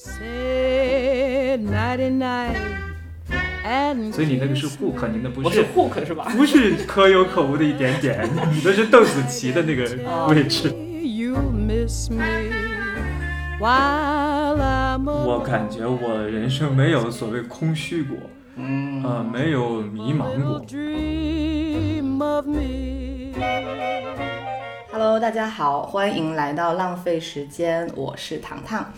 所以你那个是 hook，你那不是 hook 是吧？不是可有可无的一点点，你那是邓紫棋的那个位置。我感觉我人生没有所谓空虚过，嗯，呃，没有迷茫过。Hello，大家好，欢迎来到浪费时间，我是糖糖。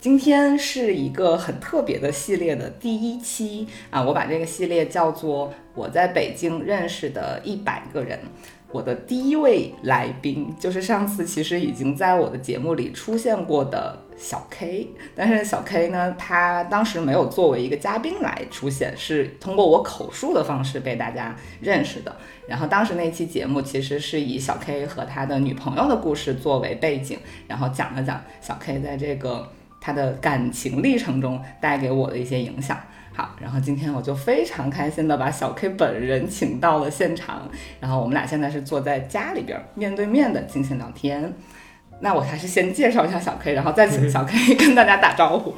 今天是一个很特别的系列的第一期啊，我把这个系列叫做我在北京认识的一百个人。我的第一位来宾就是上次其实已经在我的节目里出现过的小 K，但是小 K 呢，他当时没有作为一个嘉宾来出现，是通过我口述的方式被大家认识的。然后当时那期节目其实是以小 K 和他的女朋友的故事作为背景，然后讲了讲小 K 在这个他的感情历程中带给我的一些影响。好，然后今天我就非常开心的把小 K 本人请到了现场，然后我们俩现在是坐在家里边面对面的进行聊天。那我还是先介绍一下小 K，然后再请小 K 跟大家打招呼。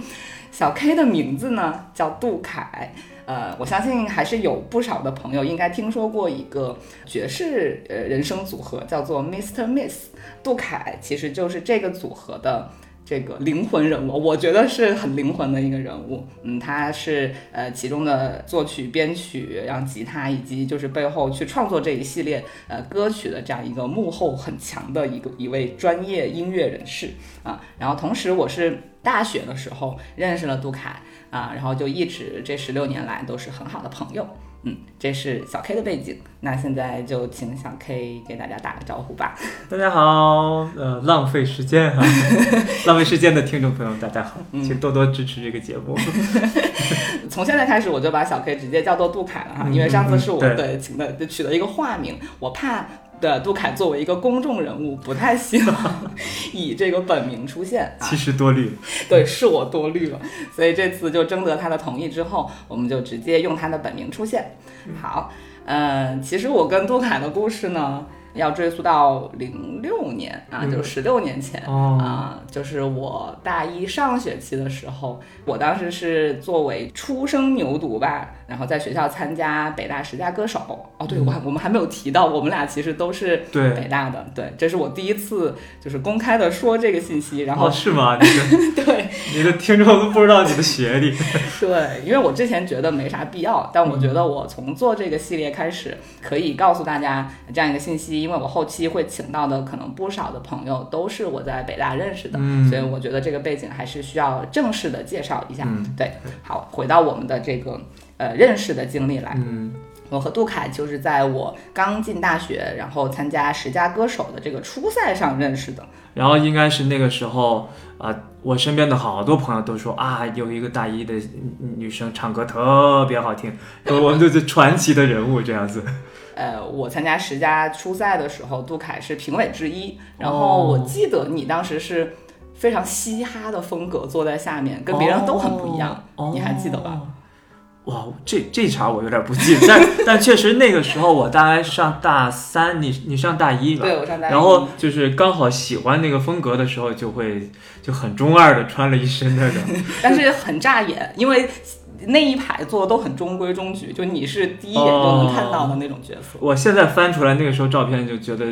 小 K 的名字呢叫杜凯，呃，我相信还是有不少的朋友应该听说过一个爵士呃人声组合叫做 Mr. Miss，杜凯其实就是这个组合的。这个灵魂人物，我觉得是很灵魂的一个人物。嗯，他是呃其中的作曲、编曲，然后吉他，以及就是背后去创作这一系列呃歌曲的这样一个幕后很强的一个一位专业音乐人士啊。然后同时，我是大学的时候认识了杜凯啊，然后就一直这十六年来都是很好的朋友。嗯，这是小 K 的背景。那现在就请小 K 给大家打个招呼吧。大家好，呃，浪费时间哈，浪费时间的听众朋友，大家好，请多多支持这个节目。从现在开始，我就把小 K 直接叫做杜凯了哈，因为上次是我对请的取了一个化名，我怕。的杜凯作为一个公众人物，不太希望 以这个本名出现。其实多虑，对，是我多虑了。所以这次就征得他的同意之后，我们就直接用他的本名出现。好，嗯，其实我跟杜凯的故事呢。要追溯到零六年啊，就是十六年前啊，就是我大一上学期的时候，我当时是作为初生牛犊吧，然后在学校参加北大十佳歌手。哦，对，我还我们还没有提到，我们俩其实都是北大的。对，这是我第一次就是公开的说这个信息。然后是吗？你 对，你的听众都不知道你的学历。对，因为我之前觉得没啥必要，但我觉得我从做这个系列开始，可以告诉大家这样一个信息。因为我后期会请到的可能不少的朋友都是我在北大认识的，所以我觉得这个背景还是需要正式的介绍一下。对，好，回到我们的这个呃认识的经历来。嗯，我和杜凯就是在我刚进大学，然后参加十佳歌手的这个初赛上认识的。然后应该是那个时候啊，我身边的好多朋友都说啊，有一个大一的女生唱歌特别好听，我们就是传奇的人物这样子。呃，我参加十佳初赛的时候，杜凯是评委之一。然后我记得你当时是非常嘻哈的风格，坐在下面，跟别人都很不一样。你还记得吧？哇，这这茬我有点不记得，但 但确实那个时候我大概上大三，你你上大一吧？对，我上大一。然后就是刚好喜欢那个风格的时候，就会就很中二的穿了一身那个，但是很扎眼，因为。那一排做的都很中规中矩，就你是第一眼就能看到的那种角色。我现在翻出来那个时候照片，就觉得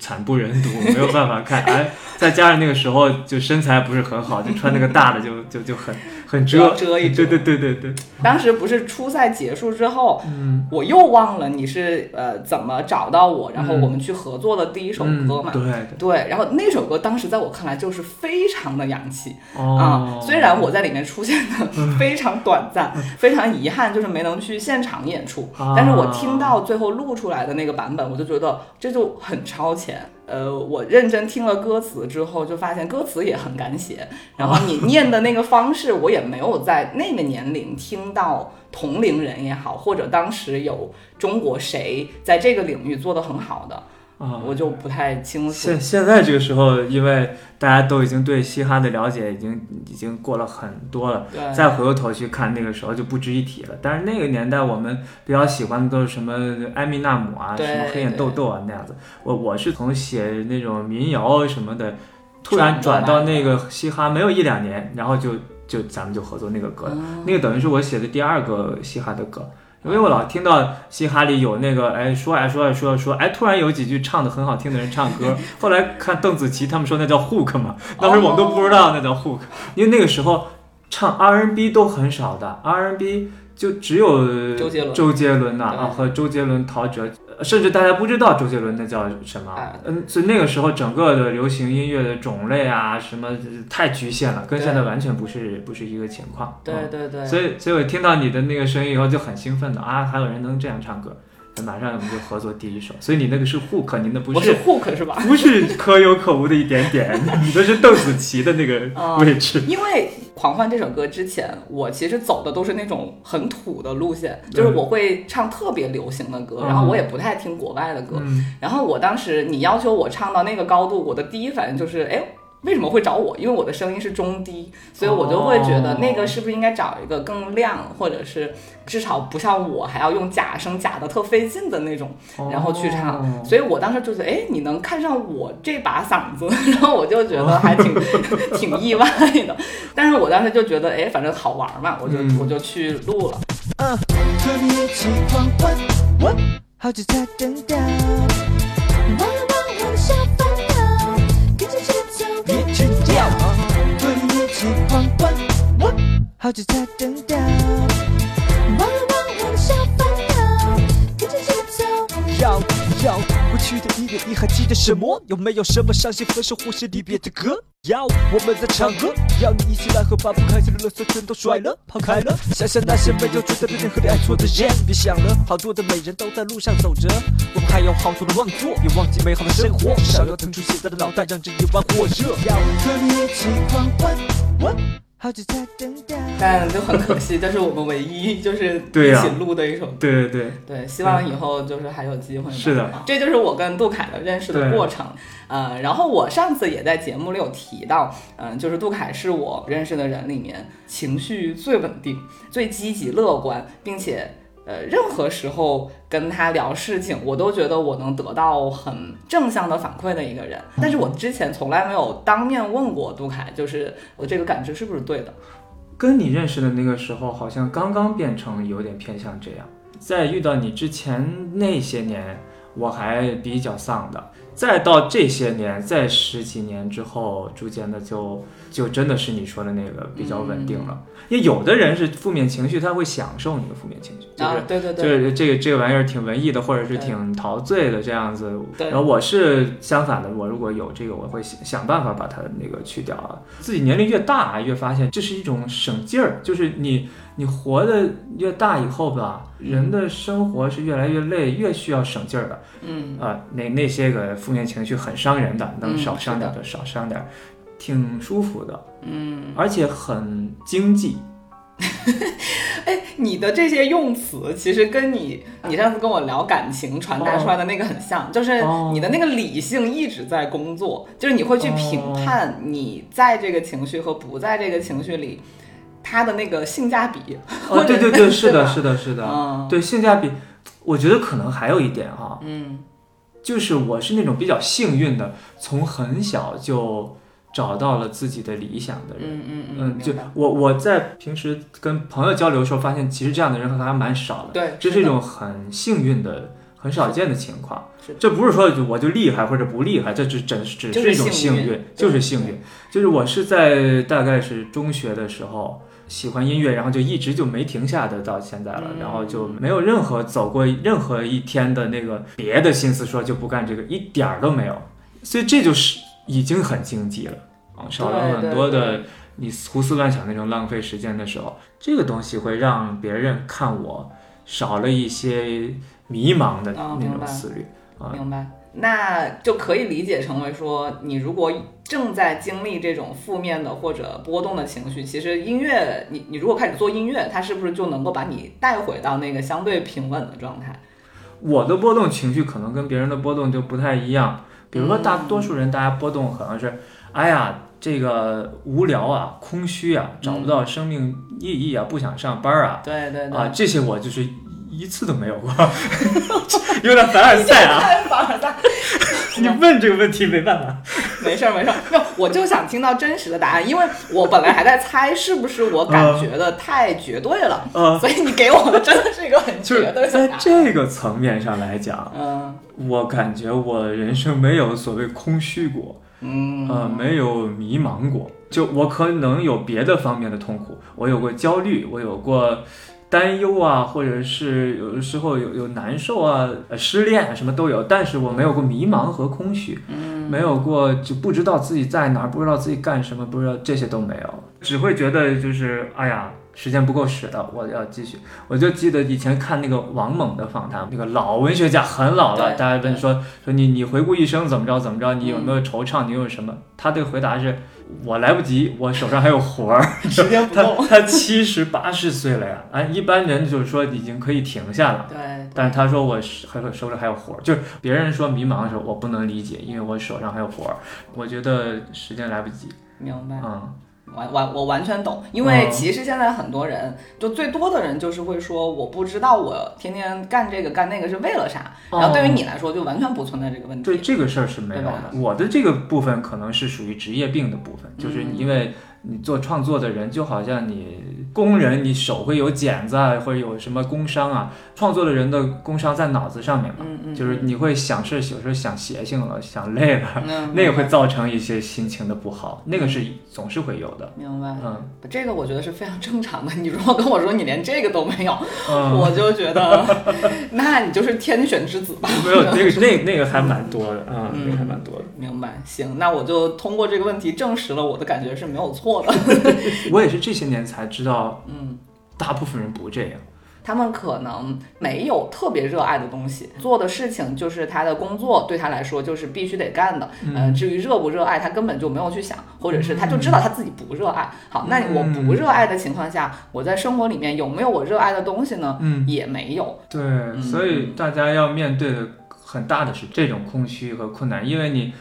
惨不忍睹，没有办法看。哎，再加上那个时候就身材不是很好，就穿那个大的就就就很很遮遮一遮。对对对对对。当时不是初赛结束之后，嗯，我又忘了你是呃怎么找到我，然后我们去合作的第一首歌嘛。对对。然后那首歌当时在我看来就是非常的洋气啊，虽然我在里面出现的 非常短暂。非常遗憾，就是没能去现场演出。但是我听到最后录出来的那个版本，我就觉得这就很超前。呃，我认真听了歌词之后，就发现歌词也很敢写。然后你念的那个方式，我也没有在那个年龄听到同龄人也好，或者当时有中国谁在这个领域做得很好的。啊，我就不太清楚。现现在这个时候，因为大家都已经对嘻哈的了解已经已经过了很多了，再回过头去看那个时候就不值一提了。但是那个年代我们比较喜欢的都是什么艾米纳姆啊，什么黑眼豆豆啊那样子。我我是从写那种民谣什么的，突然转到那个嘻哈没有一两年，然后就就咱们就合作那个歌了，那个等于是我写的第二个嘻哈的歌。因为我老听到嘻哈里有那个哎说哎说哎说说哎，突然有几句唱的很好听的人唱歌，后来看邓紫棋他们说那叫 hook 嘛，当时我们都不知道那叫 hook，因为那个时候唱 R&B 都很少的 R&B。就只有周杰伦、周杰伦呐啊，和周杰伦、陶喆，甚至大家不知道周杰伦那叫什么。嗯，所以那个时候整个的流行音乐的种类啊，什么太局限了，跟现在完全不是不是一个情况。对对对。所以，所以我听到你的那个声音以后就很兴奋的啊，还有人能这样唱歌。马上我们就合作第一首，所以你那个是 hook，你那不是 hook 是吧？不是可有可无的一点点，你那是邓紫棋的那个 位置。因为《狂欢》这首歌之前，我其实走的都是那种很土的路线，就是我会唱特别流行的歌，然后我也不太听国外的歌。然后我当时你要求我唱到那个高度，我的第一反应就是，哎。为什么会找我？因为我的声音是中低，所以我就会觉得那个是不是应该找一个更亮，或者是至少不像我还要用假声假的特费劲的那种，然后去唱。所以我当时就觉得，哎，你能看上我这把嗓子，然后我就觉得还挺 挺意外的。但是我当时就觉得，哎，反正好玩嘛，我就我就去录了。好久才等到，忘了忘我的小烦恼，跟着节奏。要要过去的音乐，你还记得什么？有没有什么伤心、分手或是离别的歌？要我们在唱歌，要你一起来和把不开心的垃圾全都甩了、抛开了。想想那些没有觉得别人和你爱错的人，别想了，好多的美人都在路上走着，我们还有好多的梦做，别忘记美好的生活，至少要腾出现在的脑袋，让这夜晚火热。要和你一起狂欢。但就很可惜，这是我们唯一就是一起录的一首歌。对对对对，希望以后就是还有机会。是的，这就是我跟杜凯的认识的过程。呃，然后我上次也在节目里有提到，嗯，就是杜凯是我认识的人里面情绪最稳定、最积极乐观，并且。呃，任何时候跟他聊事情，我都觉得我能得到很正向的反馈的一个人。但是我之前从来没有当面问过杜凯，就是我这个感觉是不是对的？跟你认识的那个时候，好像刚刚变成有点偏向这样。在遇到你之前那些年，我还比较丧的。再到这些年，在十几年之后，逐渐的就就真的是你说的那个比较稳定了。因为有的人是负面情绪，他会享受你的负面情绪，就是对对对，就是这个这个玩意儿挺文艺的，或者是挺陶醉的这样子。然后我是相反的，我如果有这个，我会想想办法把它那个去掉啊。自己年龄越大，越发现这是一种省劲儿，就是你你活的越大以后吧，人的生活是越来越累，越需要省劲儿的。嗯啊，那那些个。负面情绪很伤人的，能少伤点的少伤点，挺舒服的，嗯，而且很经济。哎，你的这些用词其实跟你你上次跟我聊感情传达出来的那个很像，就是你的那个理性一直在工作，就是你会去评判你在这个情绪和不在这个情绪里，它的那个性价比。哦，对对对，是的，是的，是的，对性价比，我觉得可能还有一点哈，嗯。就是我是那种比较幸运的，从很小就找到了自己的理想的人。嗯嗯嗯。就我我在平时跟朋友交流的时候，发现其实这样的人还蛮少的。对，这是一种很幸运的、很少见的情况。这不是说我就厉害或者不厉害，这只只只是一种幸运，就是幸运。就是我是在大概是中学的时候。喜欢音乐，然后就一直就没停下的到现在了，然后就没有任何走过任何一天的那个别的心思，说就不干这个，一点儿都没有，所以这就是已经很经济了啊，少了很多的你胡思乱想那种浪费时间的时候，这个东西会让别人看我少了一些迷茫的那种思虑啊，明白。那就可以理解成为说，你如果正在经历这种负面的或者波动的情绪，其实音乐，你你如果开始做音乐，它是不是就能够把你带回到那个相对平稳的状态？我的波动情绪可能跟别人的波动就不太一样。比如说，大多数人大家波动可能是，哎呀，这个无聊啊，空虚啊，找不到生命意义啊，不想上班啊，对对啊，这些我就是。一次都没有过，有点凡尔赛啊！凡尔赛，你问这个问题没办法。没事儿没事儿，没有，我就想听到真实的答案，因为我本来还在猜是不是我感觉的太绝对了，所以你给我的真的是一个很绝对的在这个层面上来讲，嗯，我感觉我人生没有所谓空虚过，嗯，呃，没有迷茫过，就我可能有别的方面的痛苦，我有过焦虑，我有过。担忧啊，或者是有的时候有有难受啊，失恋啊，什么都有，但是我没有过迷茫和空虚，嗯，没有过就不知道自己在哪儿，不知道自己干什么，不知道这些都没有，只会觉得就是哎呀，时间不够使了，我要继续。我就记得以前看那个王蒙的访谈，那个老文学家很老了，大家问说说你你回顾一生怎么着怎么着，你有没有惆怅，你有什么？他的回答是。我来不及，我手上还有活儿，时间不够。他七十八十岁了呀，啊，一般人就是说已经可以停下了。对。但是他说我还手里还有活儿，就是别人说迷茫的时候，我不能理解，因为我手上还有活儿，我觉得时间来不及。明白。嗯。完完我完全懂，因为其实现在很多人，就最多的人就是会说，我不知道我天天干这个干那个是为了啥。然后对于你来说，就完全不存在这个问题。对这个事儿是没有的。我的这个部分可能是属于职业病的部分，就是因为。你做创作的人就好像你工人，你手会有茧子啊，或者有什么工伤啊。创作的人的工伤在脑子上面嘛，就是你会想事，有时候想邪性了，想累了，那个会造成一些心情的不好，那个是总是会有的。明白，嗯，这个我觉得是非常正常的。你如果跟我说你连这个都没有，我就觉得，那你就是天选之子吧。没有那个那那个还蛮多的啊，那个还蛮多的。明白，行，那我就通过这个问题证实了我的感觉是没有错的。我也是这些年才知道，嗯，大部分人不这样，他们可能没有特别热爱的东西，做的事情就是他的工作，对他来说就是必须得干的。嗯，至于热不热爱，他根本就没有去想，或者是他就知道他自己不热爱。好，那我不热爱的情况下，我在生活里面有没有我热爱的东西呢？嗯，也没有。对，所以大家要面对的很大的是这种空虚和困难，因为你。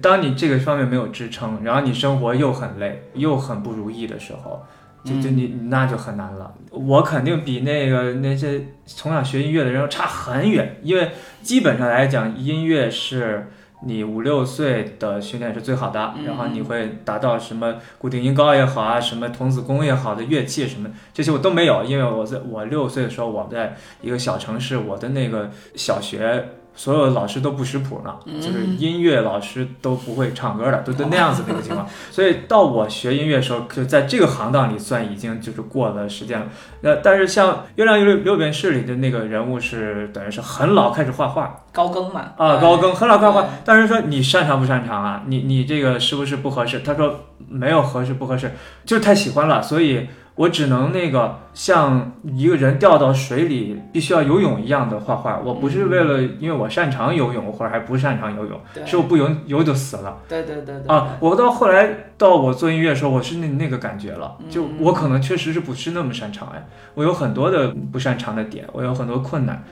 当你这个方面没有支撑，然后你生活又很累，又很不如意的时候，就就你那就很难了。我肯定比那个那些从小学音乐的人要差很远，因为基本上来讲，音乐是你五六岁的训练是最好的，然后你会达到什么固定音高也好啊，什么童子功也好的乐器什么这些我都没有，因为我在我六岁的时候，我在一个小城市，我的那个小学。所有老师都不识谱呢，就是音乐老师都不会唱歌的，都都那样子的一个情况。所以到我学音乐的时候，就在这个行当里算已经就是过了时间了。那但是像《月亮六六便士》里的那个人物是等于是很老开始画画，高更嘛啊，高更很老开始画。但是说你擅长不擅长啊？你你这个是不是不合适？他说没有合适不合适，就是太喜欢了，所以。我只能那个像一个人掉到水里必须要游泳一样的画画，我不是为了因为我擅长游泳或者还不擅长游泳，是我不游游就死了。对对对对。啊，我到后来到我做音乐的时候，我是那那个感觉了，就我可能确实是不是那么擅长哎，我有很多的不擅长的点，我有很多困难，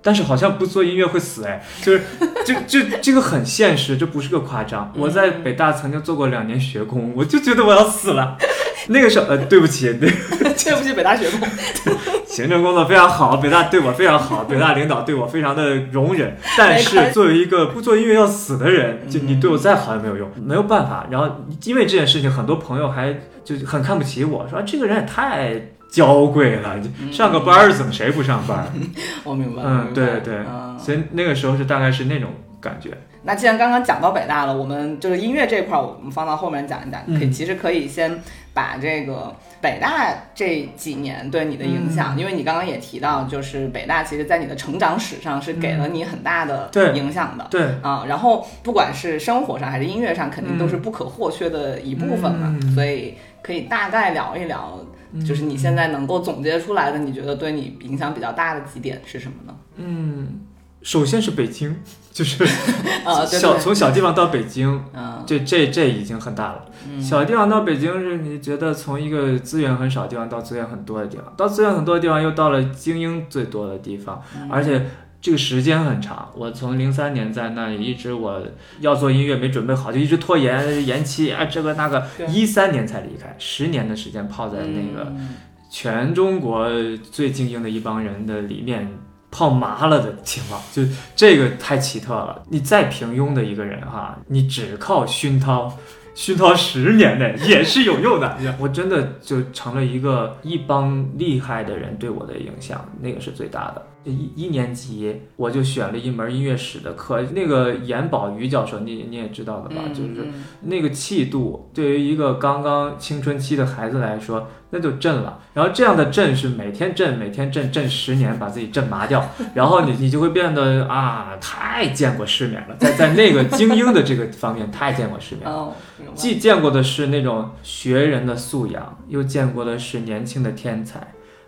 但是好像不做音乐会死哎，就是就就这个很现实，这不是个夸张。我在北大曾经做过两年学工，我就觉得我要死了。那个时候，呃，对不起，对，对不起，北大学工，行政工作非常好，北大对我非常好，北大领导对我非常的容忍。但是作为一个不做音乐要死的人，就你对我再好也没有用，没有办法。然后因为这件事情，很多朋友还就很看不起我，说这个人也太娇贵了，上个班儿怎么谁不上班？我明白，嗯，对对，所以那个时候是大概是那种感觉。那既然刚刚讲到北大了，我们就是音乐这块，我们放到后面讲一讲。可以，其实可以先把这个北大这几年对你的影响，因为你刚刚也提到，就是北大其实在你的成长史上是给了你很大的影响的。对啊，然后不管是生活上还是音乐上，肯定都是不可或缺的一部分嘛。所以可以大概聊一聊，就是你现在能够总结出来的，你觉得对你影响比较大的几点是什么呢？嗯。首先是北京，就是小从小地方到北京，这这这已经很大了。小地方到北京是你觉得从一个资源很少的地方到资源很多的地方，到资源很多的地方又到了精英最多的地方，而且这个时间很长。我从零三年在那里一直我要做音乐没准备好，就一直拖延延期啊，这个那个，一三年才离开，十年的时间泡在那个全中国最精英的一帮人的里面。泡麻了的情况，就这个太奇特了。你再平庸的一个人哈，你只靠熏陶。熏陶十年内也是有用的，我真的就成了一个一帮厉害的人对我的影响，那个是最大的。一一年级我就选了一门音乐史的课，那个严宝瑜教授，你你也知道的吧？就是那个气度，对于一个刚刚青春期的孩子来说，那就震了。然后这样的震是每天震，每天震震十年，把自己震麻掉。然后你你就会变得啊，太见过世面了，在在那个精英的这个方面太见过世面了。既见过的是那种学人的素养，又见过的是年轻的天才。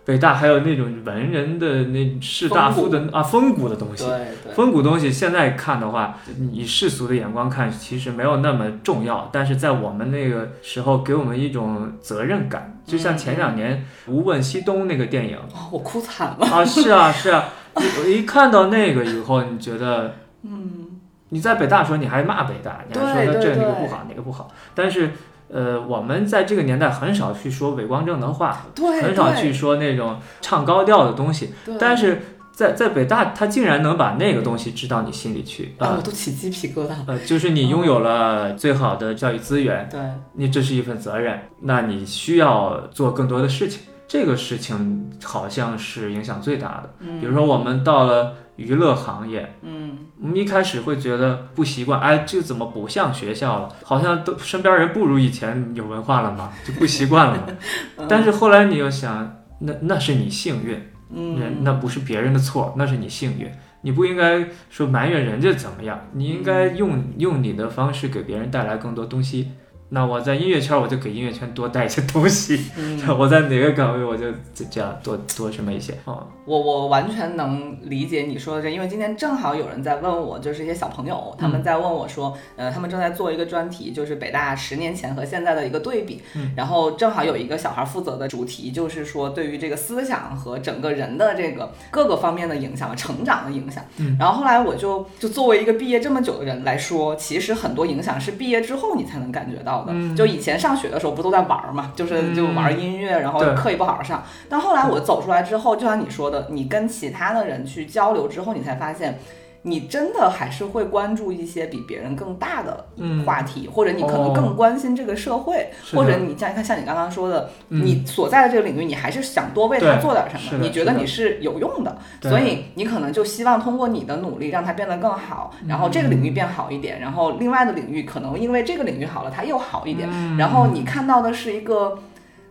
北大还有那种文人的那士大夫的啊风骨的东西，风骨东西现在看的话，以世俗的眼光看，其实没有那么重要。但是在我们那个时候，给我们一种责任感，就像前两年《无问西东》那个电影，我哭惨了啊！是啊，是啊，我一看到那个以后，你觉得，嗯，你在北大的时候，你还骂北大，你还说这个那个不好，哪个不好，但是。呃，我们在这个年代很少去说伪光正的话，很少去说那种唱高调的东西。但是在在北大，他竟然能把那个东西知到你心里去，啊，我都起鸡皮疙瘩。呃，就是你拥有了最好的教育资源，对，你这是一份责任，那你需要做更多的事情。这个事情好像是影响最大的。比如说，我们到了。娱乐行业，嗯，我们一开始会觉得不习惯，哎，这怎么不像学校了？好像都身边人不如以前有文化了嘛，就不习惯了嘛。但是后来你又想，那那是你幸运，嗯，那不是别人的错，那是你幸运。你不应该说埋怨人家怎么样，你应该用用你的方式给别人带来更多东西。那我在音乐圈，我就给音乐圈多带一些东西。我在哪个岗位，我就这样多多什么一些。哦，我我完全能理解你说的这，因为今天正好有人在问我，就是一些小朋友，他们在问我说，呃，他们正在做一个专题，就是北大十年前和现在的一个对比。嗯。然后正好有一个小孩负责的主题，就是说对于这个思想和整个人的这个各个方面的影响、成长的影响。嗯。然后后来我就就作为一个毕业这么久的人来说，其实很多影响是毕业之后你才能感觉到。就以前上学的时候不都在玩嘛，就是就玩音乐，然后课也不好好上。但后来我走出来之后，就像你说的，你跟其他的人去交流之后，你才发现。你真的还是会关注一些比别人更大的话题，或者你可能更关心这个社会，或者你像看像你刚刚说的，你所在的这个领域，你还是想多为他做点什么，你觉得你是有用的，所以你可能就希望通过你的努力让它变得更好，然后这个领域变好一点，然后另外的领域可能因为这个领域好了，它又好一点，然后你看到的是一个。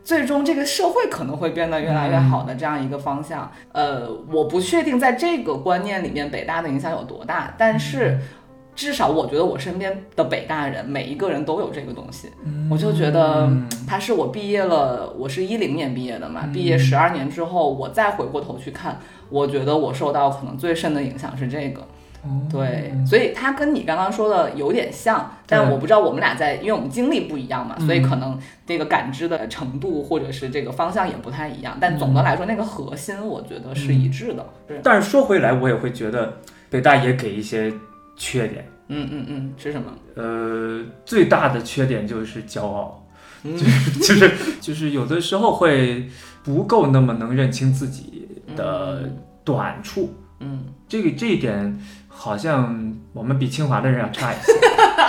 最终，这个社会可能会变得越来越好的这样一个方向。呃，我不确定在这个观念里面北大的影响有多大，但是至少我觉得我身边的北大人每一个人都有这个东西。我就觉得他是我毕业了，我是一零年毕业的嘛，毕业十二年之后，我再回过头去看，我觉得我受到可能最深的影响是这个。对，所以它跟你刚刚说的有点像，但我不知道我们俩在，因为我们经历不一样嘛，所以可能这个感知的程度或者是这个方向也不太一样。但总的来说，那个核心我觉得是一致的。但是说回来，我也会觉得北大也给一些缺点。嗯嗯嗯，是什么？呃，最大的缺点就是骄傲，就是就是就是有的时候会不够那么能认清自己的短处。嗯，这个这一点。好像我们比清华的人要差一些，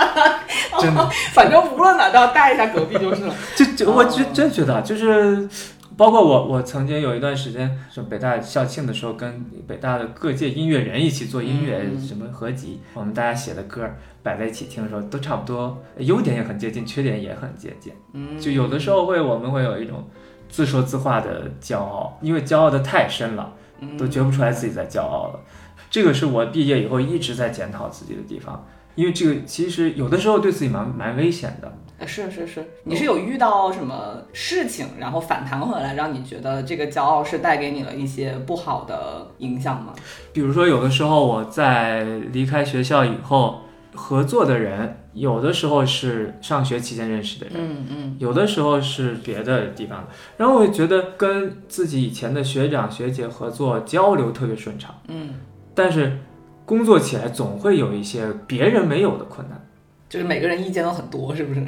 真的。反正无论哪都要带一下隔壁就是了。就就我真真觉得，就是包括我，我曾经有一段时间，是北大校庆的时候，跟北大的各界音乐人一起做音乐什么合集，我们大家写的歌摆在一起听的时候，都差不多，优点也很接近，缺点也很接近。嗯，就有的时候会，我们会有一种自说自话的骄傲，因为骄傲的太深了，都觉不出来自己在骄傲了。这个是我毕业以后一直在检讨自己的地方，因为这个其实有的时候对自己蛮蛮危险的。是是是，你是有遇到什么事情，然后反弹回来，让你觉得这个骄傲是带给你了一些不好的影响吗？比如说，有的时候我在离开学校以后，合作的人有的时候是上学期间认识的人，嗯嗯，有的时候是别的地方的，然后我觉得跟自己以前的学长学姐合作交流特别顺畅，嗯。但是，工作起来总会有一些别人没有的困难，就是每个人意见都很多，是不是？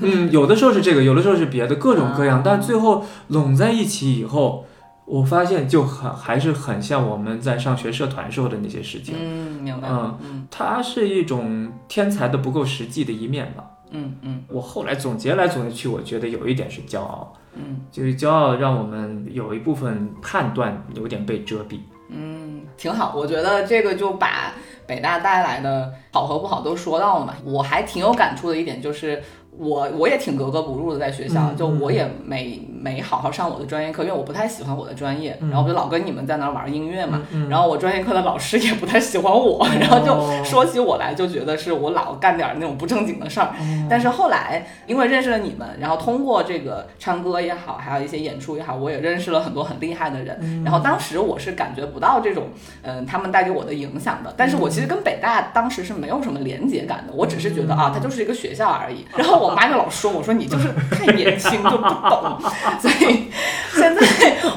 嗯，有的时候是这个，有的时候是别的，各种各样。但最后拢在一起以后，我发现就很还是很像我们在上学社团时候的那些事情。嗯，明白。嗯嗯，它是一种天才的不够实际的一面吧。嗯嗯，我后来总结来总结去，我觉得有一点是骄傲。嗯，就是骄傲让我们有一部分判断有点被遮蔽。嗯，挺好。我觉得这个就把北大带来的好和不好都说到了嘛。我还挺有感触的一点就是。我我也挺格格不入的，在学校，就我也没没好好上我的专业课，因为我不太喜欢我的专业，然后我就老跟你们在那玩音乐嘛，然后我专业课的老师也不太喜欢我，然后就说起我来就觉得是我老干点那种不正经的事儿。但是后来因为认识了你们，然后通过这个唱歌也好，还有一些演出也好，我也认识了很多很厉害的人。然后当时我是感觉不到这种嗯他们带给我的影响的，但是我其实跟北大当时是没有什么连接感的，我只是觉得啊，它就是一个学校而已。然后。我妈就老说我说你就是太年轻就不懂，所以现在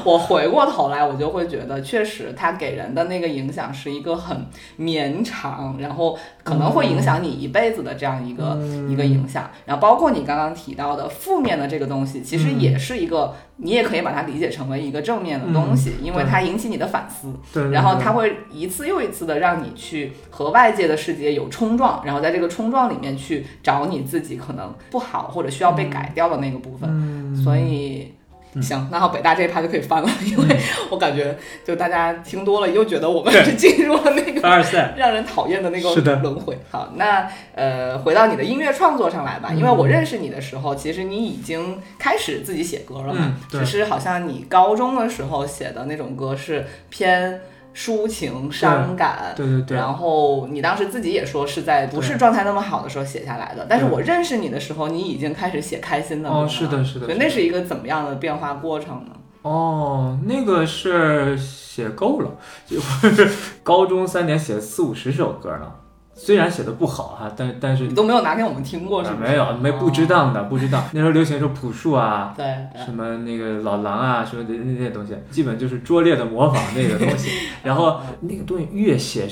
我回过头来，我就会觉得确实他给人的那个影响是一个很绵长，然后可能会影响你一辈子的这样一个一个影响。然后包括你刚刚提到的负面的这个东西，其实也是一个。你也可以把它理解成为一个正面的东西，因为它引起你的反思，对然后它会一次又一次的让你去和外界的世界有冲撞，然后在这个冲撞里面去找你自己可能不好或者需要被改掉的那个部分，所以。行，那好，北大这一趴就可以翻了，因为我感觉就大家听多了，又觉得我们是进入了那个 让人讨厌的那个轮回。好，那呃，回到你的音乐创作上来吧，因为我认识你的时候，其实你已经开始自己写歌了嘛，只是好像你高中的时候写的那种歌是偏。抒情伤感，对对对，然后你当时自己也说是在不是状态那么好的时候写下来的，但是我认识你的时候，你已经开始写开心的哦，是的，是的，所以那是一个怎么样的变化过程呢？哦，那个是写够了，就是 高中三年写四五十首歌呢。虽然写的不好哈，但但是你都没有拿给我们听过是吗？没有，没不值当的，不值当。那时候流行说朴树啊，对，什么那个老狼啊，什么的那些东西，基本就是拙劣的模仿那个东西。然后那个东西越写，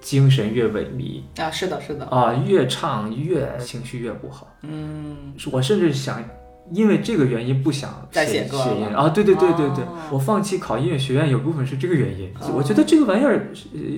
精神越萎靡啊，是的，是的啊，越唱越情绪越不好。嗯，我甚至想。因为这个原因不想写写音啊，对对对对对，我放弃考音乐学院有部分是这个原因。我觉得这个玩意儿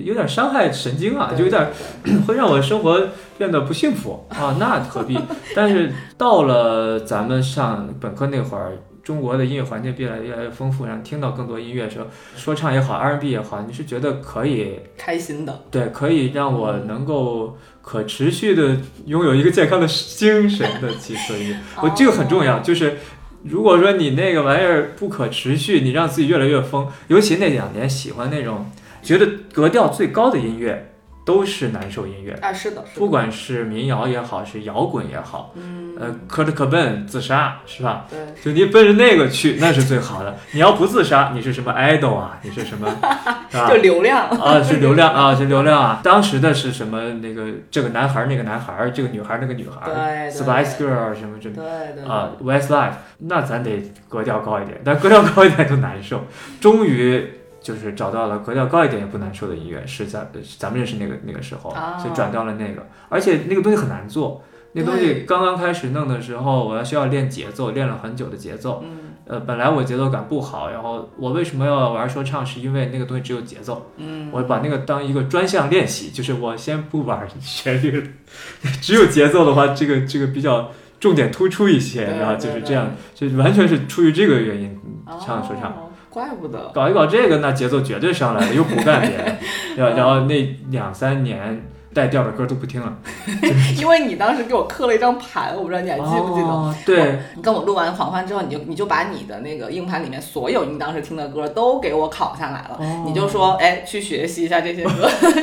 有点伤害神经啊，就有点 会让我生活变得不幸福啊，那何必？但是到了咱们上本科那会儿。中国的音乐环境越来越来越丰富，然后听到更多音乐的时候，说唱也好，R&B 也好，你是觉得可以开心的？对，可以让我能够可持续的拥有一个健康的精神的其所以，我这个很重要。就是如果说你那个玩意儿不可持续，你让自己越来越疯，尤其那两年喜欢那种觉得格调最高的音乐。都是难受音乐啊，是的，不管是民谣也好，是摇滚也好，嗯，呃，科特·科本自杀是吧？对，就你奔着那个去，那是最好的。你要不自杀，你是什么 idol 啊？你是什么？就流量啊，是流量啊，是流量啊。当时的是什么？那个这个男孩，那个男孩，这个女孩，那个女孩，对，Spice Girl 什么什么，对对啊，Westlife，那咱得格调高一点，但格调高一点就难受。终于。就是找到了格调高一点也不难受的音乐，是在咱们认识那个那个时候，所以转到了那个，而且那个东西很难做，那东西刚刚开始弄的时候，我要需要练节奏，练了很久的节奏。嗯，呃，本来我节奏感不好，然后我为什么要玩说唱，是因为那个东西只有节奏。嗯，我把那个当一个专项练习，就是我先不玩旋律，只有节奏的话，这个这个比较重点突出一些，然后就是这样，就完全是出于这个原因唱说唱。怪不得。搞一搞这个，那节奏绝对上来了，又不干别的，然后然后那两三年。带调的歌都不听了，因为你当时给我刻了一张盘，我不知道你还记不记得？对，你跟我录完狂欢之后，你就你就把你的那个硬盘里面所有你当时听的歌都给我拷下来了，你就说，哎，去学习一下这些歌，就是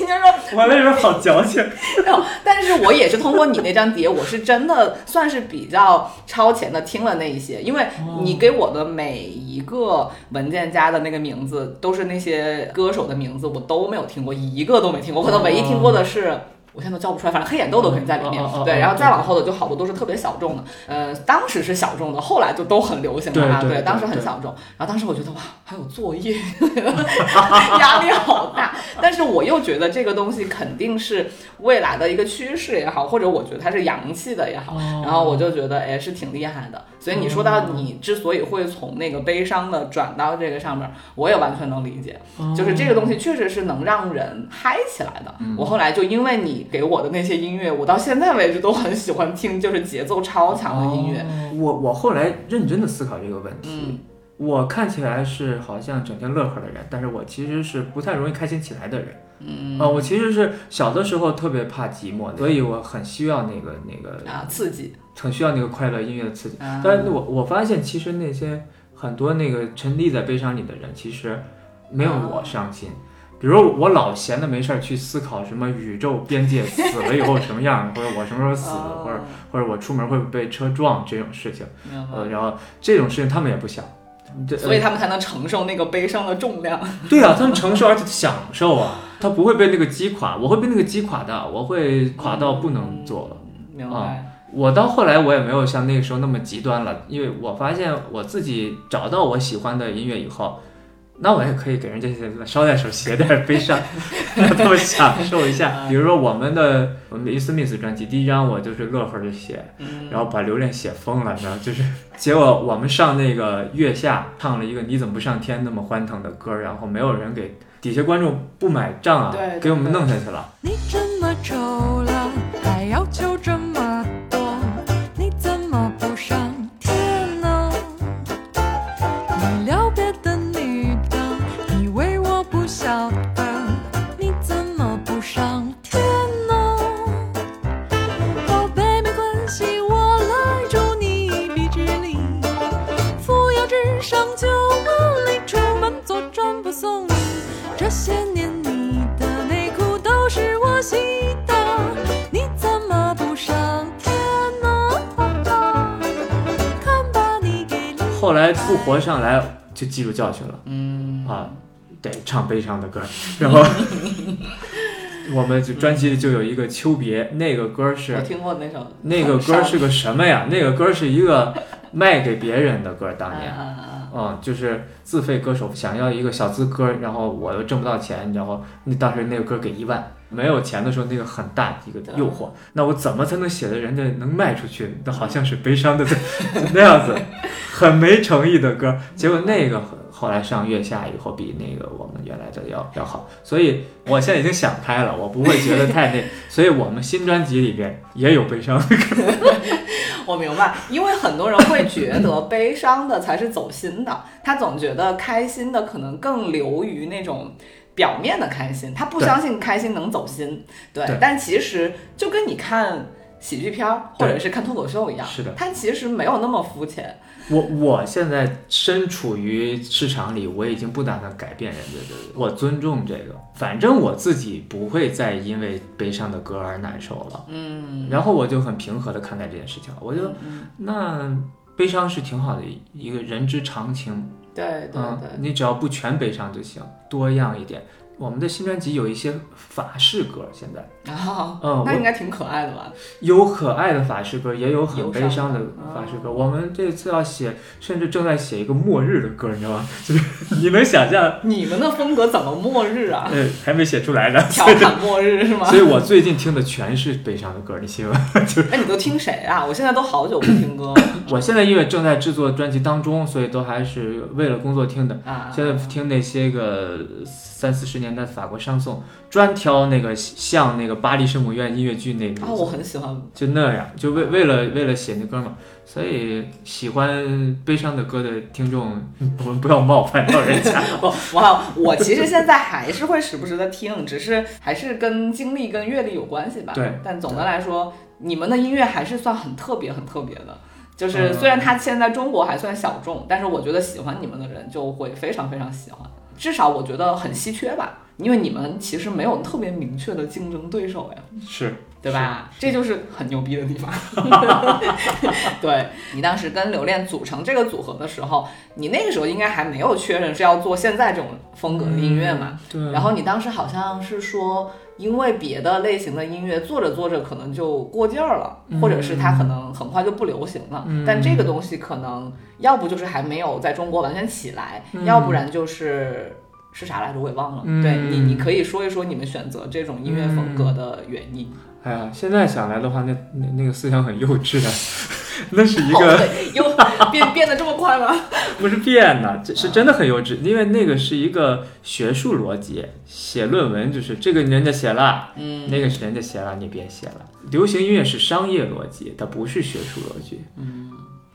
你就说，我那时候好矫情。没有，但是我也是通过你那张碟，我是真的算是比较超前的听了那一些，因为你给我的每一个文件夹的那个名字都是那些歌手的名字，我都没有听过，一个都没听过。我可能唯一听过的是我现在都叫不出来，反正黑眼豆豆肯定在里面。对，然后再往后的就好多都是特别小众的。呃，当时是小众的，后来就都很流行了。对，当时很小众。然后当时我觉得哇，还有作业，压力好大。但是我又觉得这个东西肯定是未来的一个趋势也好，或者我觉得它是洋气的也好。然后我就觉得哎，是挺厉害的。所以你说到你之所以会从那个悲伤的转到这个上面，我也完全能理解。就是这个东西确实是能让人嗨起来的。我后来就因为你给我的那些音乐，我到现在为止都很喜欢听，就是节奏超强的音乐。我我后来认真的思考这个问题。我看起来是好像整天乐呵的人，但是我其实是不太容易开心起来的人。嗯啊，我其实是小的时候特别怕寂寞，所以我很需要那个那个啊刺激，很需要那个快乐音乐的刺激。但是我我发现其实那些很多那个沉溺在悲伤里的人，其实没有我伤心。比如我老闲的没事儿去思考什么宇宙边界死了以后什么样，或者我什么时候死，或者或者我出门会不会被车撞这种事情。呃，然后这种事情他们也不想。所以他们才能承受那个悲伤的重量。对啊，他们承受而且享受啊，他不会被那个击垮，我会被那个击垮的，我会垮到不能做了。明白。我到后来我也没有像那个时候那么极端了，因为我发现我自己找到我喜欢的音乐以后。那我也可以给人家捎带手写点悲伤，让他们享受一下。比如说我们的我们伊斯密斯专辑第一张，我就是乐呵的写，然后把留恋写疯了，你知道，就是结果我们上那个月下唱了一个你怎么不上天那么欢腾的歌，然后没有人给底下观众不买账啊，给我们弄下去了。你这么丑了，还要求这么来复活上来就记住教训了，嗯。啊，得唱悲伤的歌，然后 我们就专辑里就有一个《秋别》，那个歌是我听过那首，那个歌是个什么呀？那个歌是一个卖给别人的歌，当年，嗯，就是自费歌手想要一个小资歌，然后我又挣不到钱，然后那当时那个歌给一万。没有钱的时候，那个很大一个诱惑。那我怎么才能写的人家能卖出去？那好像是悲伤的 那样子，很没诚意的歌。结果那个后来上月下以后，比那个我们原来的要要好。所以我现在已经想开了，我不会觉得太那。所以我们新专辑里边也有悲伤的歌。我明白，因为很多人会觉得悲伤的才是走心的，他总觉得开心的可能更流于那种。表面的开心，他不相信开心能走心，对。但其实就跟你看喜剧片儿或者是看脱口秀一样，是的，他其实没有那么肤浅。我我现在身处于市场里，我已经不打算改变人家的，我尊重这个，反正我自己不会再因为悲伤的歌而难受了。嗯，然后我就很平和的看待这件事情了，我就那悲伤是挺好的一个人之常情。对对对，你只要不全悲伤就行，多样一点。我们的新专辑有一些法式歌，现在啊，嗯，那应该挺可爱的吧？有可爱的法式歌，也有很悲伤的法式歌。我们这次要写，甚至正在写一个末日的歌，你知道吗？就是你能想象你们的风格怎么末日啊？呃，还没写出来呢。调侃末日是吗？所以我最近听的全是悲伤的歌，你信吗？就哎，你都听谁啊？我现在都好久不听歌了。我现在因为正在制作专辑当中，所以都还是为了工作听的。啊，现在听那些个。三四十年代法国商颂，专挑那个像那个巴黎圣母院音乐剧那个啊，我很喜欢，就那样，就为为了为了写那歌嘛，所以喜欢悲伤的歌的听众，我们不要冒犯到人家。不，我我其实现在还是会时不时的听，只是还是跟经历跟阅历有关系吧。对，但总的来说，你们的音乐还是算很特别很特别的，就是虽然它现在中国还算小众，但是我觉得喜欢你们的人就会非常非常喜欢。至少我觉得很稀缺吧，因为你们其实没有特别明确的竞争对手呀。是，对吧？这就是很牛逼的地方。对你当时跟刘恋组成这个组合的时候，你那个时候应该还没有确认是要做现在这种风格的音乐嘛？对。然后你当时好像是说，因为别的类型的音乐做着做着可能就过劲儿了，或者是它可能很快就不流行了。但这个东西可能要不就是还没有在中国完全起来，要不然就是是啥来着？我也忘了。对你，你可以说一说你们选择这种音乐风格的原因。哎呀，现在想来的话，那那那个思想很幼稚啊，那是一个又 变变得这么快吗？不是变呐，这是真的很幼稚，因为那个是一个学术逻辑，写论文就是这个人家写了，嗯，那个是人家写了，你别写了。流行音乐是商业逻辑，它不是学术逻辑，嗯。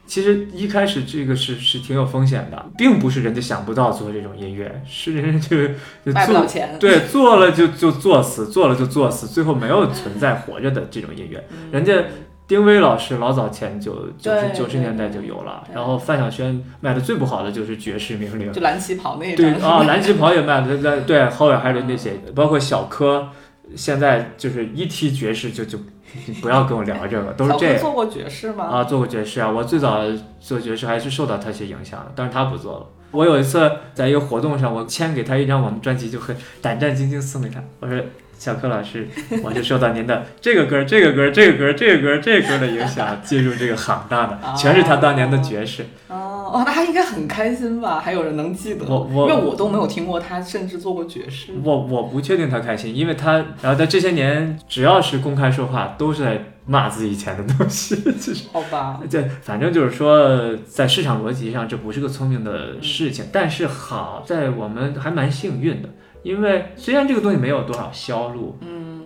其实一开始这个是是挺有风险的，并不是人家想不到做这种音乐，是人家就就做对做了就就作死，做了就作死，最后没有存在活着的这种音乐。人家丁薇老师老早前就九十九十年代就有了，然后范晓萱卖的最不好的就是爵士名伶，就蓝旗袍那对啊，蓝旗袍也卖的对对，后边还有那些，包括小柯，现在就是一提爵士就就。你 不要跟我聊这个，都是这。做过爵士吗？啊，做过爵士啊！我最早做爵士还是受到他些影响的，但是他不做了。我有一次在一个活动上，我签给他一张我们专辑，就很胆战心惊送给他。我说：“小柯老师，我就受到您的 这个歌、这个歌、这个歌、这个歌、这个歌的影响，进入这个行当的，全是他当年的爵士。”哦，那他应该很开心吧？还有人能记得？我我因为我都没有听过他，甚至做过爵士。我我不确定他开心，因为他然后他这些年，只要是公开说话，都是在骂自己以前的东西。就是好吧？对，反正就是说，在市场逻辑上，这不是个聪明的事情。但是好在我们还蛮幸运的，因为虽然这个东西没有多少销路，嗯，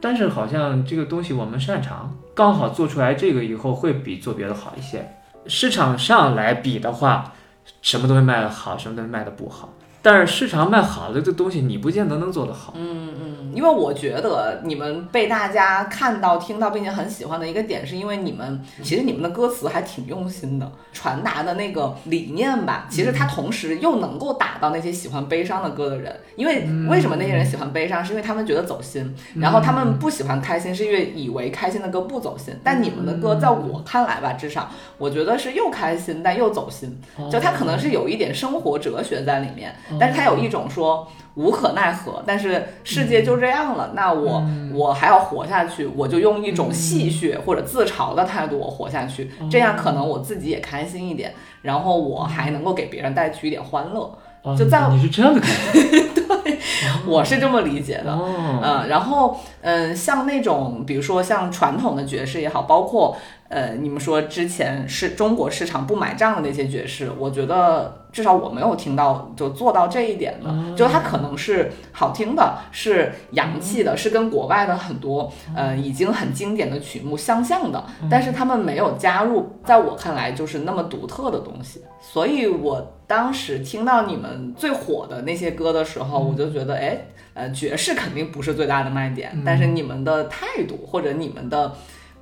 但是好像这个东西我们擅长，刚好做出来这个以后会比做别的好一些。市场上来比的话，什么东西卖的好，什么东西卖的不好。但是市场卖好的这东西，你不见得能做得好。嗯嗯，因为我觉得你们被大家看到、听到，并且很喜欢的一个点，是因为你们其实你们的歌词还挺用心的，传达的那个理念吧。其实它同时又能够打到那些喜欢悲伤的歌的人。因为为什么那些人喜欢悲伤，是因为他们觉得走心，然后他们不喜欢开心，是因为以为开心的歌不走心。但你们的歌，在我看来吧，至少我觉得是又开心但又走心，就它可能是有一点生活哲学在里面。但是他有一种说无可奈何，但是世界就这样了，那我我还要活下去，我就用一种戏谑或者自嘲的态度我活下去，这样可能我自己也开心一点，然后我还能够给别人带去一点欢乐。就在你是这样的感觉，对，我是这么理解的。嗯，然后嗯，像那种比如说像传统的爵士也好，包括。呃，你们说之前是中国市场不买账的那些爵士，我觉得至少我没有听到就做到这一点的，就它可能是好听的，是洋气的，是跟国外的很多呃已经很经典的曲目相像的，但是他们没有加入，在我看来就是那么独特的东西。所以我当时听到你们最火的那些歌的时候，我就觉得，哎，呃，爵士肯定不是最大的卖点，但是你们的态度或者你们的。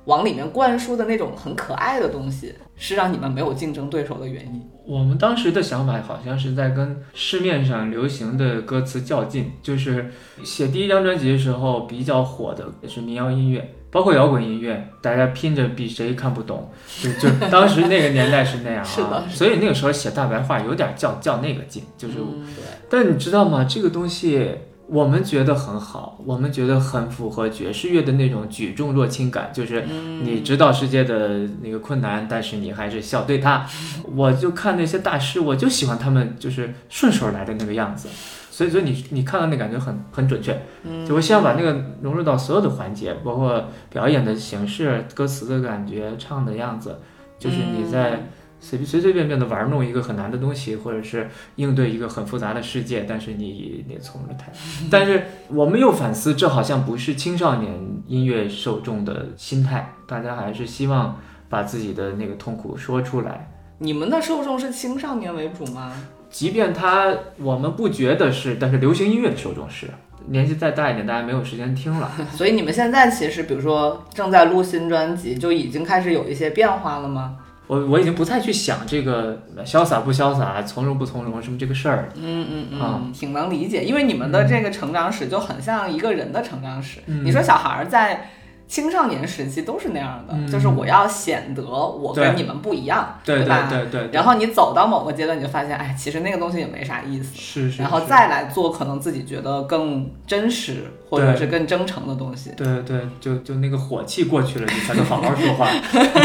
往里面灌输的那种很可爱的东西，是让你们没有竞争对手的原因。我们当时的想法好像是在跟市面上流行的歌词较劲，就是写第一张专辑的时候比较火的也是民谣音乐，包括摇滚音乐，大家拼着比谁看不懂，就就当时那个年代是那样啊。所以那个时候写大白话有点较较那个劲，就是。对。但你知道吗？这个东西。我们觉得很好，我们觉得很符合爵士乐的那种举重若轻感，就是你知道世界的那个困难，但是你还是笑对他。我就看那些大师，我就喜欢他们就是顺手来的那个样子，所以所以你你看到那感觉很很准确，就我希望把那个融入到所有的环节，包括表演的形式、歌词的感觉、唱的样子，就是你在。随随随便便的玩弄一个很难的东西，或者是应对一个很复杂的世界，但是你你从了太，但是我们又反思，这好像不是青少年音乐受众的心态，大家还是希望把自己的那个痛苦说出来。你们的受众是青少年为主吗？即便他我们不觉得是，但是流行音乐的受众是，年纪再大一点，大家没有时间听了。所以你们现在其实，比如说正在录新专辑，就已经开始有一些变化了吗？我我已经不再去想这个潇洒不潇洒、从容不从容什么这个事儿了。嗯嗯嗯，挺能理解，因为你们的这个成长史就很像一个人的成长史。你说小孩在青少年时期都是那样的，嗯。就是我要显得我跟你们不一样，对对吧？对对对然后你走到某个阶段，你就发现，哎，其实那个东西也没啥意思。是是，然后再来做可能自己觉得更真实或者是更真诚的东西。对对，就就那个火气过去了，你才能好好说话。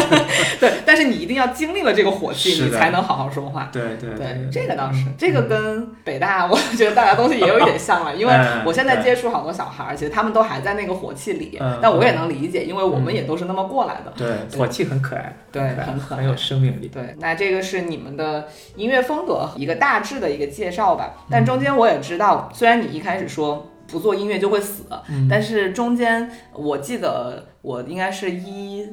对，但是你一定要经历了这个火气，你才能好好说话。对对对，这个倒是，这个跟北大我觉得大家东西也有一点像了，因为哎 我现在接触好多小孩儿，其实他们都还在那个火气里嗯，但我也能理解，因为我们也都是那么过来的。对，火气很可爱，对很可爱很很有生命力。对，那这个是你们的音乐风格一个大致的一个介绍吧。但中间我也知道，虽然你一开始说不做音乐就会死，嗯但是中间我记得我应该是一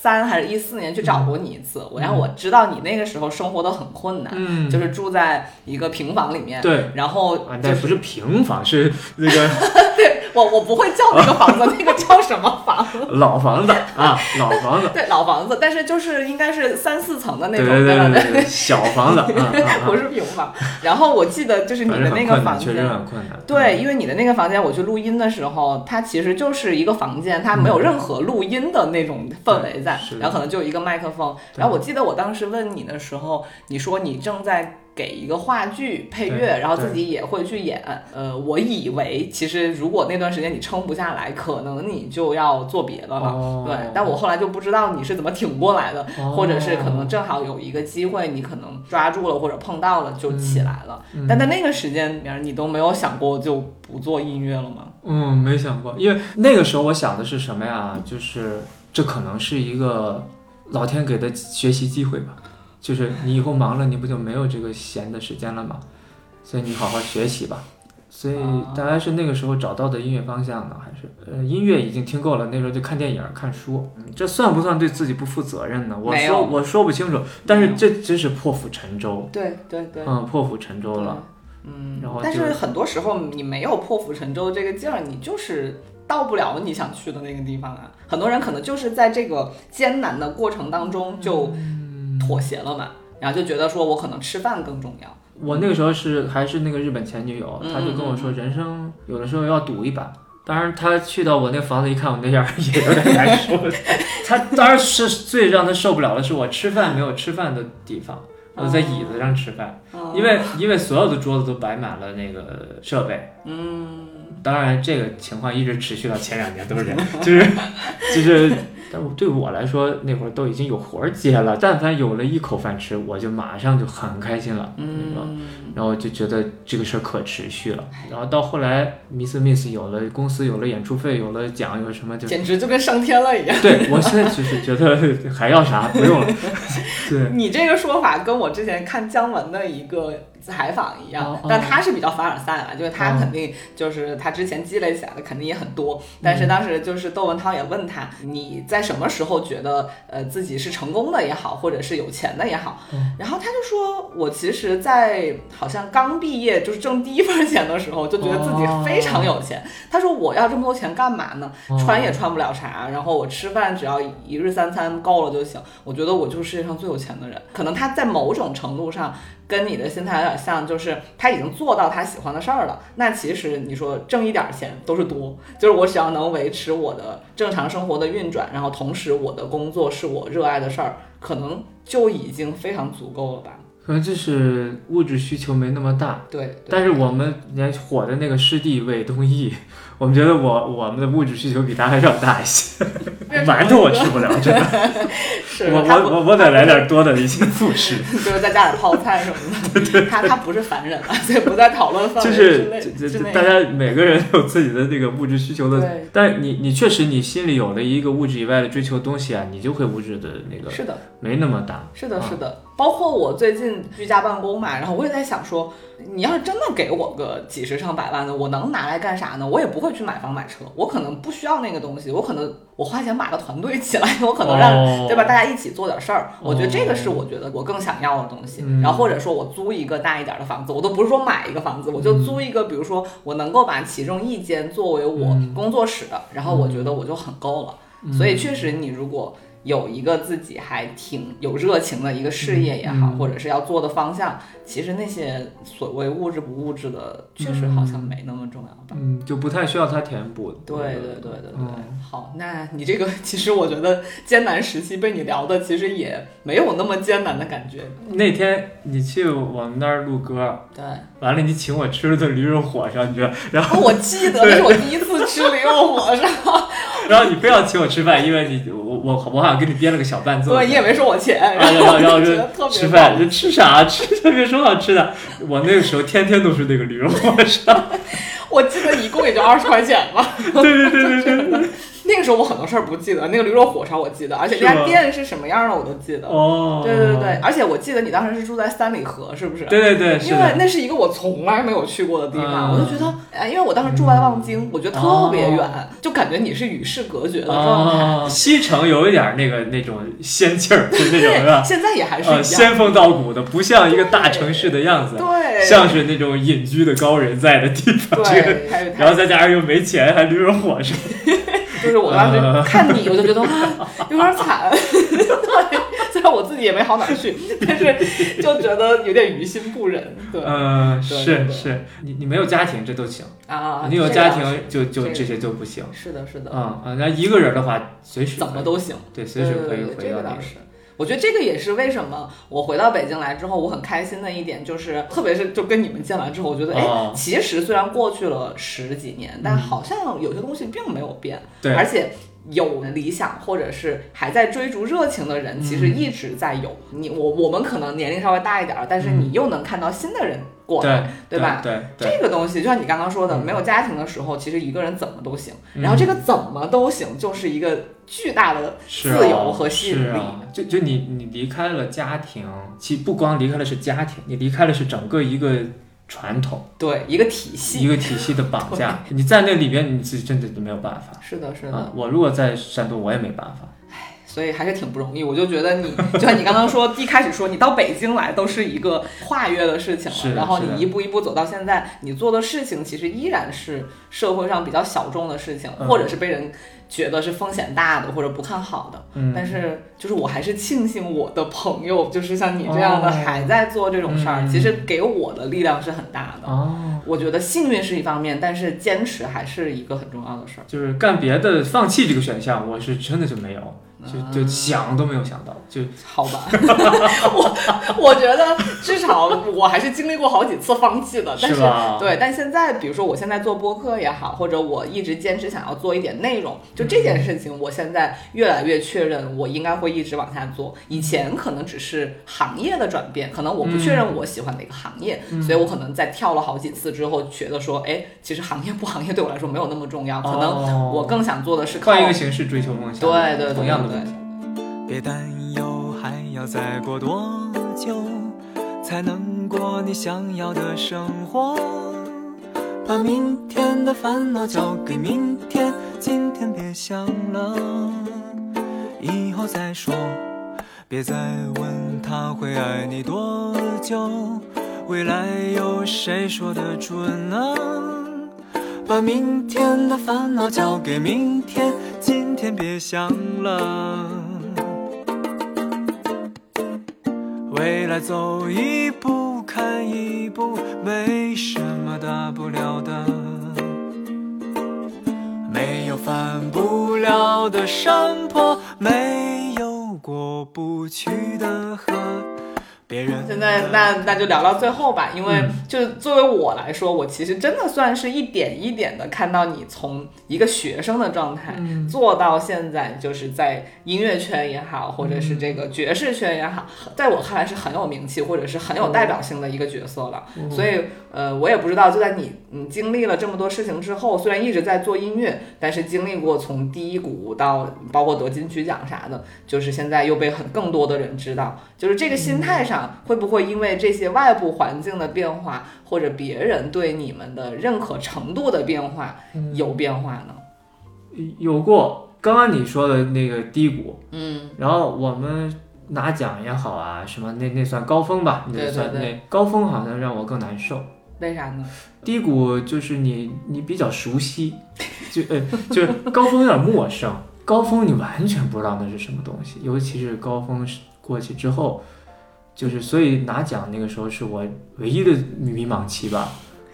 三还是一四年去找过你一次，我然后我知道你那个时候生活的很困难，嗯，就是住在一个平房里面，对。然后啊，就是但不是平房，是那个 我我不会叫那个房子，那个叫什么房？老房子啊，老房子，对，老房子，但是就是应该是三四层的那种，对对对吧？对对，小房子不是平房。然后我记得就是你的那个房确实间，很困难。对，因为你的那个房间，我去录音的时候，它其实就是一个房间，它没有任何录音的那种氛围在然后可能就一个麦克风。然后我记得我当时问你的时候，你说你正在。给一个话剧配乐，然后自己也会去演。呃，我以为其实如果那段时间你撑不下来，可能你就要做别的了。哦对，但我后来就不知道你是怎么挺过来的，哦或者是可能正好有一个机会，你可能抓住了或者碰到了就起来了。嗯但在那个时间里面，你都没有想过就不做音乐了吗？嗯，没想过，因为那个时候我想的是什么呀？就是这可能是一个老天给的学习机会吧。就是你以后忙了，你不就没有这个闲的时间了吗？所以你好好学习吧。所以大概是那个时候找到的音乐方向呢，还是呃音乐已经听够了，那时候就看电影、看书。嗯，这算不算对自己不负责任呢？我说我说不清楚，但是这真是破釜沉舟。对对对，嗯，破釜沉舟了。嗯，然后但是很多时候你没有破釜沉舟这个劲儿，你就是到不了你想去的那个地方啊。很多人可能就是在这个艰难的过程当中就妥协了嘛，然后就觉得说我可能吃饭更重要。我那个时候是还是那个日本前女友，嗯她就跟我说，人生有的时候要赌一把。当然，她去到我那房子一看我那样，也有点难受。她当然是最让她受不了的是我吃饭没有吃饭的地方，我在椅子上吃饭，哦因为因为所有的桌子都摆满了那个设备。嗯，当然，这个情况一直持续到前两年都是这样，就是就是，但是对我来说，那会儿都已经有活儿接了，但凡有了一口饭吃，我就马上就很开心了，嗯，然后就觉得这个事儿可持续了。然后到后来，Miss Miss 有了公司，有了演出费，有了奖，有什么就简直就跟上天了一样。对我现在就是觉得还要啥不用了。对，你这个说法跟我之前看姜文的一个采访一样，但他是比较凡尔赛了，就是他哦肯定就是他之前积累起来的肯定也很多，但嗯是当时就是窦文涛也问他，你在什么时候觉得呃自己是成功的也好，或者是有钱的也好，嗯然后他就说我其实，在好像刚毕业就是挣第一份钱的时候，就觉得自己非常有钱。他说我要这么多钱干嘛呢？哦穿也穿不了啥，然后我吃饭只要一日三餐够了就行。我觉得我就是世界上最有钱的人。可能他在某种程度上跟你的心态有点像，就是他已经做到他喜欢的事儿了。那其实你说挣一点钱都是多，就是我只要能维持我的正常生活的运转，然后同时我的工作是我热爱的事儿，可能就已经非常足够了吧。可能就是物质需求没那么大。对，对但是我们连火的那个师弟韦东奕，我们觉得我我们的物质需求比他还要大一些。馒头我吃不了，真的，是我我我我得来点多的一些副食。就是再加点泡菜什么的。他他不是凡人啊，所以不在讨论范围之就是。大家每个人有自己的那个物质需求的，但你你确实你心里有了一个物质以外的追求东西啊，你就会物质的那个是的，没那么大。是的，啊是的。包括我最近居家办公嘛，然后我也在想说，你要是真的给我个几十上百万的，我能拿来干啥呢？我也不会去买房买车，我可能不需要那个东西，我可能我花钱把个团队起来，我可能让、哦对吧？大家一起做点事儿，我觉得这个哦是我觉得我更想要的东西。嗯然后或者说我租一个大一点的房子，我都不是说买一个房子，我就租一个，比如说我能够把其中一间作为我嗯工作室的，然后我觉得我就很够了。所以确实，你如果有一个自己还挺有热情的一个事业也好，嗯或者是要做的方向，其实那些所谓物质不物质的，确实好像没那么重要吧。嗯，就不太需要他填补。对对对对对，嗯好，那你这个其实我觉得艰难时期被你聊的，其实也没有那么艰难的感觉。那天你去我们那儿录歌，对，完了你请我吃了顿驴肉火烧，你知道，然后哦，我记得那是我第一次吃驴肉火烧，然后你非要请我吃饭，因为你我我我好像给你编了个小伴奏。对你也没收我钱，啊，然然后然后就吃饭，就吃啥吃特别说好吃的。我那个时候天天都是那个驴肉火烧。我记得一共也就二十块钱吧。对对对对对。那个时候我很多事儿不记得，那个驴肉火烧我记得，而且是吗那家店是什么样的我都记得。哦。对对对，。而且我记得你当时是住在三里河，是不是？对对对，因为。那是一个我从来没有去过的地方，嗯我就觉得，哎，因为我当时住在望京，我觉得特别远，哦就感觉你是与世隔绝的状态。哦，西城有一点那个那种仙气儿，就那种是，吧？现在也还是呃，仙风道骨的，不像一个大城市的样子，对，像是那种隐居的高人在的地方。对，然后再加上又没钱，还驴肉火烧。就是我当时看你，我就觉得啊，有点惨。对，虽然我自己也没好哪儿去，但是就觉得有点于心不忍。对嗯，对是是，你你没有家庭这都行，啊，你有家庭就就这些就不行。是的，是的，嗯啊，那一个人的话，随时怎么都行。对，随时可以回到那个。我觉得这个也是为什么我回到北京来之后，我很开心的一点，就是特别是就跟你们见完之后，我觉得哎，哦其实虽然过去了十几年，但好像有些东西并没有变，嗯对而且。有理想或者是还在追逐热情的人，其实嗯一直在有。你我我们可能年龄稍微大一点儿，但是你又能看到新的人过来，嗯对吧？对对这个东西就像你刚刚说的，嗯没有家庭的时候，其实一个人怎么都行。嗯然后这个怎么都行，就是一个巨大的自由和吸引力。就就你你离开了家庭，其实不光离开了是家庭，你离开了是整个一个传统，对，一个体系。一个体系的绑架。你在那里边，你自己真的就没有办法。是的，是的。啊，我如果在山东，我也没办法。所以还是挺不容易。我就觉得你，就像你刚刚说，一开始说你到北京来都是一个跨越的事情了，然后你一步一步走到现在，你做的事情其实依然是社会上比较小众的事情，嗯或者是被人觉得是风险大的或者不看好的。嗯，但是就是我还是庆幸我的朋友，就是像你这样的哦还在做这种事儿，嗯其实给我的力量是很大的。哦，我觉得幸运是一方面，但是坚持还是一个很重要的事儿。就是干别的，放弃这个选项，我是真的就没有，就嗯就想都没有想到，就好吧，我我觉得至少我还是经历过好几次放弃的，但是？对，但现在比如说我现在做播客也好，或者我一直坚持想要做一点内容，就这件事情，我现在越来越确认我应该会一直往下做。以前可能只是行业的转变，可能我不确认我喜欢哪个行业，嗯所以我可能在跳了好几次之后，觉得说，哎，其实行业不行业对我来说没有那么重要，可能哦我更想做的是靠换一个形式追求梦想，对对对同样的别担忧，还要再过多久才能过你想要的生活？把明天的烦恼交给明天，今天别想了，以后再说。别再问他会爱你多久，未来有谁说得准呢？把明天的烦恼交给明天，今天别想了。未来走一步看一步，没什么大不了的。没有翻不了的山坡，没有过不去的河。别人。现在那那就聊到最后吧，因为嗯。就作为我来说，我其实真的算是一点一点的看到你从一个学生的状态、嗯。做到现在，就是在音乐圈也好，或者是这个爵士圈也好，在我看来是很有名气或者是很有代表性的一个角色了。所以呃，我也不知道，就在你嗯经历了这么多事情之后，虽然一直在做音乐，但是经历过从低谷到包括得金曲奖啥的，就是现在又被很更多的人知道，就是这个心态上会不会因为这些外部环境的变化，或者别人对你们的认可程度的变化有变化呢？有过刚刚你说的那个低谷，嗯，然后我们拿奖也好啊，什么那那算高峰吧，那对对算对那高峰好像让我更难受。为啥呢？低谷就是你你比较熟悉，就呃就是高峰有点陌生，高高峰你完全不知道那是什么东西，尤其是高峰过去之后，就是所以拿奖那个时候是我唯一的迷茫期吧。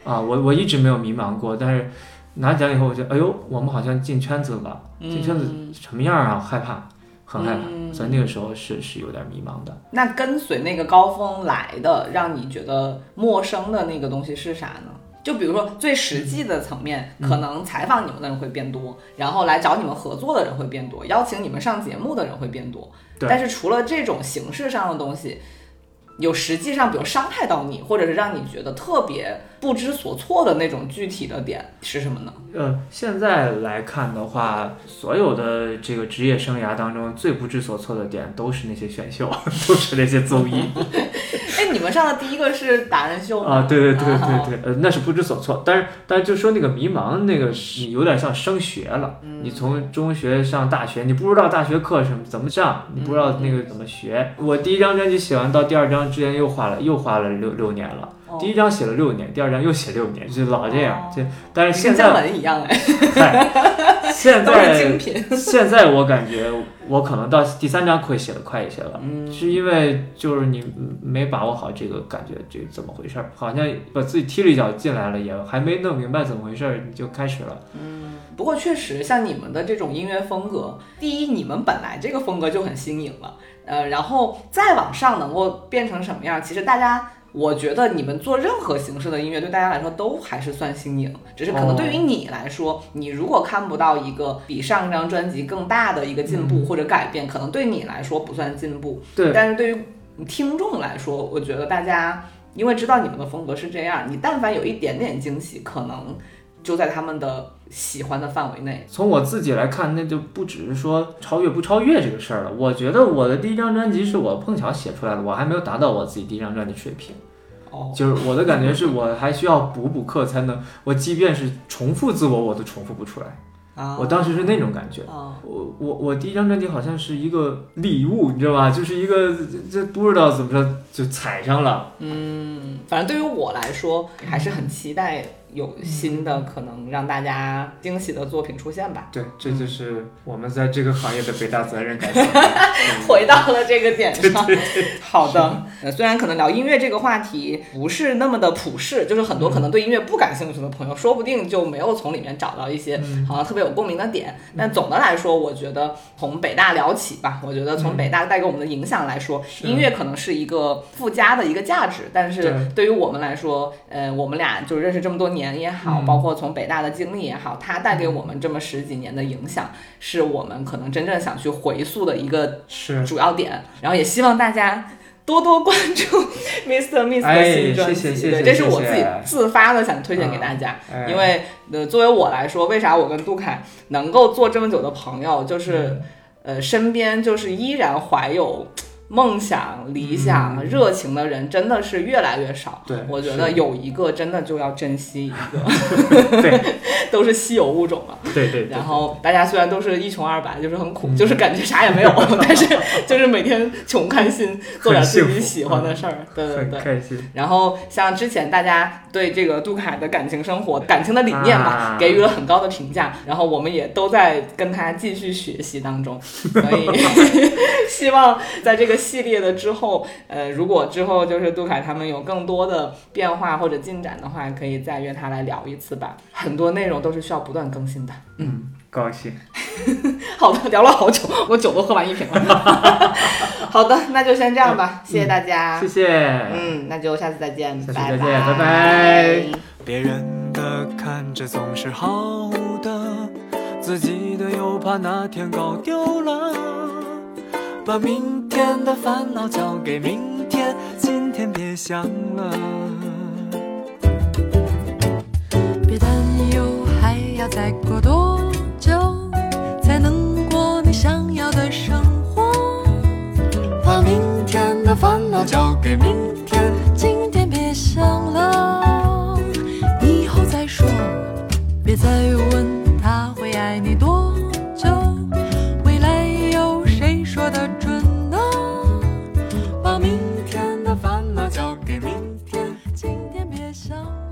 啊，我我一直没有迷茫过，但是拿奖以后，我觉得，哎呦，我们好像进圈子了，进圈子什么样啊？害怕，很害怕，所以那个时候是是有点迷茫的。那跟随那个高峰来的，让你觉得陌生的那个东西是啥呢？就比如说最实际的层面，可能采访你们的人会变多，然后来找你们合作的人会变多，邀请你们上节目的人会变多。但是除了这种形式上的东西。有实际上，比如伤害到你，或者是让你觉得特别不知所措的那种具体的点是什么呢？呃，现在来看的话，所有的这个职业生涯当中最不知所措的点，都是那些选秀，都是那些综艺。哎，你们上的第一个是达人秀啊？对对对对对，呃，那是不知所措。但是但是就说那个迷茫，那个是有点像升学了。你从中学上大学，你不知道大学课什么怎么上，你不知道那个怎么学。我第一张专辑写完到第二张。之间又花了又花了六六年了，第一张写了六年，第二张又写六年，就老这样。就但是现在文一样哎，现在 现在我感觉我可能到第三章会写的快一些了，是因为就是你没把握好这个感觉这怎么回事儿，好像把自己踢了一脚进来了，也还没弄明白怎么回事儿你就开始了。嗯，不过确实像你们的这种音乐风格，第一你们本来这个风格就很新颖了。呃，然后再往上能够变成什么样？其实大家，我觉得你们做任何形式的音乐，对大家来说都还是算新颖。只是可能对于你来说，你如果看不到一个比上一张专辑更大的一个进步或者改变，可能对你来说不算进步。对。但是对于听众来说，我觉得大家因为知道你们的风格是这样，你但凡有一点点惊喜，可能就在他们的。喜欢的范围内，从我自己来看，那就不只是说超越不超越这个事儿了。我觉得我的第一张专辑是我碰巧写出来的，我还没有达到我自己第一张专辑水平。哦，就是我的感觉是我还需要补补课才能，我即便是重复自我，我都重复不出来。啊，我当时是那种感觉。啊，我我我第一张专辑好像是一个礼物，你知道吧？就是一个这不知道怎么着就踩上了。嗯，反正对于我来说，还是很期待。有新的可能让大家惊喜的作品出现吧？对，这就是我们在这个行业的北大责任感。回到了这个点上。好的，呃，虽然可能聊音乐这个话题不是那么的普世，就是很多可能对音乐不感兴趣的朋友，说不定就没有从里面找到一些好像特别有共鸣的点。但总的来说，我觉得从北大聊起吧。我觉得从北大带给我们的影响来说，音乐可能是一个附加的一个价值。但是对于我们来说，呃，我们俩就认识这么多年。年也好，包括从北大的经历也好，它带给我们这么十几年的影响，是我们可能真正想去回溯的一个主要点。然后也希望大家多多关注 Mr. Miss 的新专辑，对，这是我自己自发的想推荐给大家。因为呃，作为我来说，为啥我跟杜凯能够做这么久的朋友，就是呃，身边就是依然怀有。梦想、理想、热情的人真的是越来越少。对，我觉得有一个真的就要珍惜一个。对，都是稀有物种了。对对。然后大家虽然都是一穷二白，就是很苦，就是感觉啥也没有，但是就是每天穷开心，做点自己喜欢的事儿。对对对。开心。然后像之前大家对这个杜凯的感情生活、感情的理念吧，给予了很高的评价。然后我们也都在跟他继续学习当中，所以希望在这个。系列的之后，呃，如果之后就是杜凯他们有更多的变化或者进展的话，可以再约他来聊一次吧。很多内容都是需要不断更新的。嗯，高兴。好的，聊了好久，我酒都喝完一瓶了。好的，那就先这样吧，谢谢大家。谢谢。嗯，那就下次再见。下次再见，拜拜。别人的看着总是好的，自己的又怕哪天搞丢了。把明天的烦恼交给明天，今天别想了。别担忧，还要再过多久才能过你想要的生活？把明天的烦恼交给明天，今天别想了，以后再说。别再问交给明天，今天别想。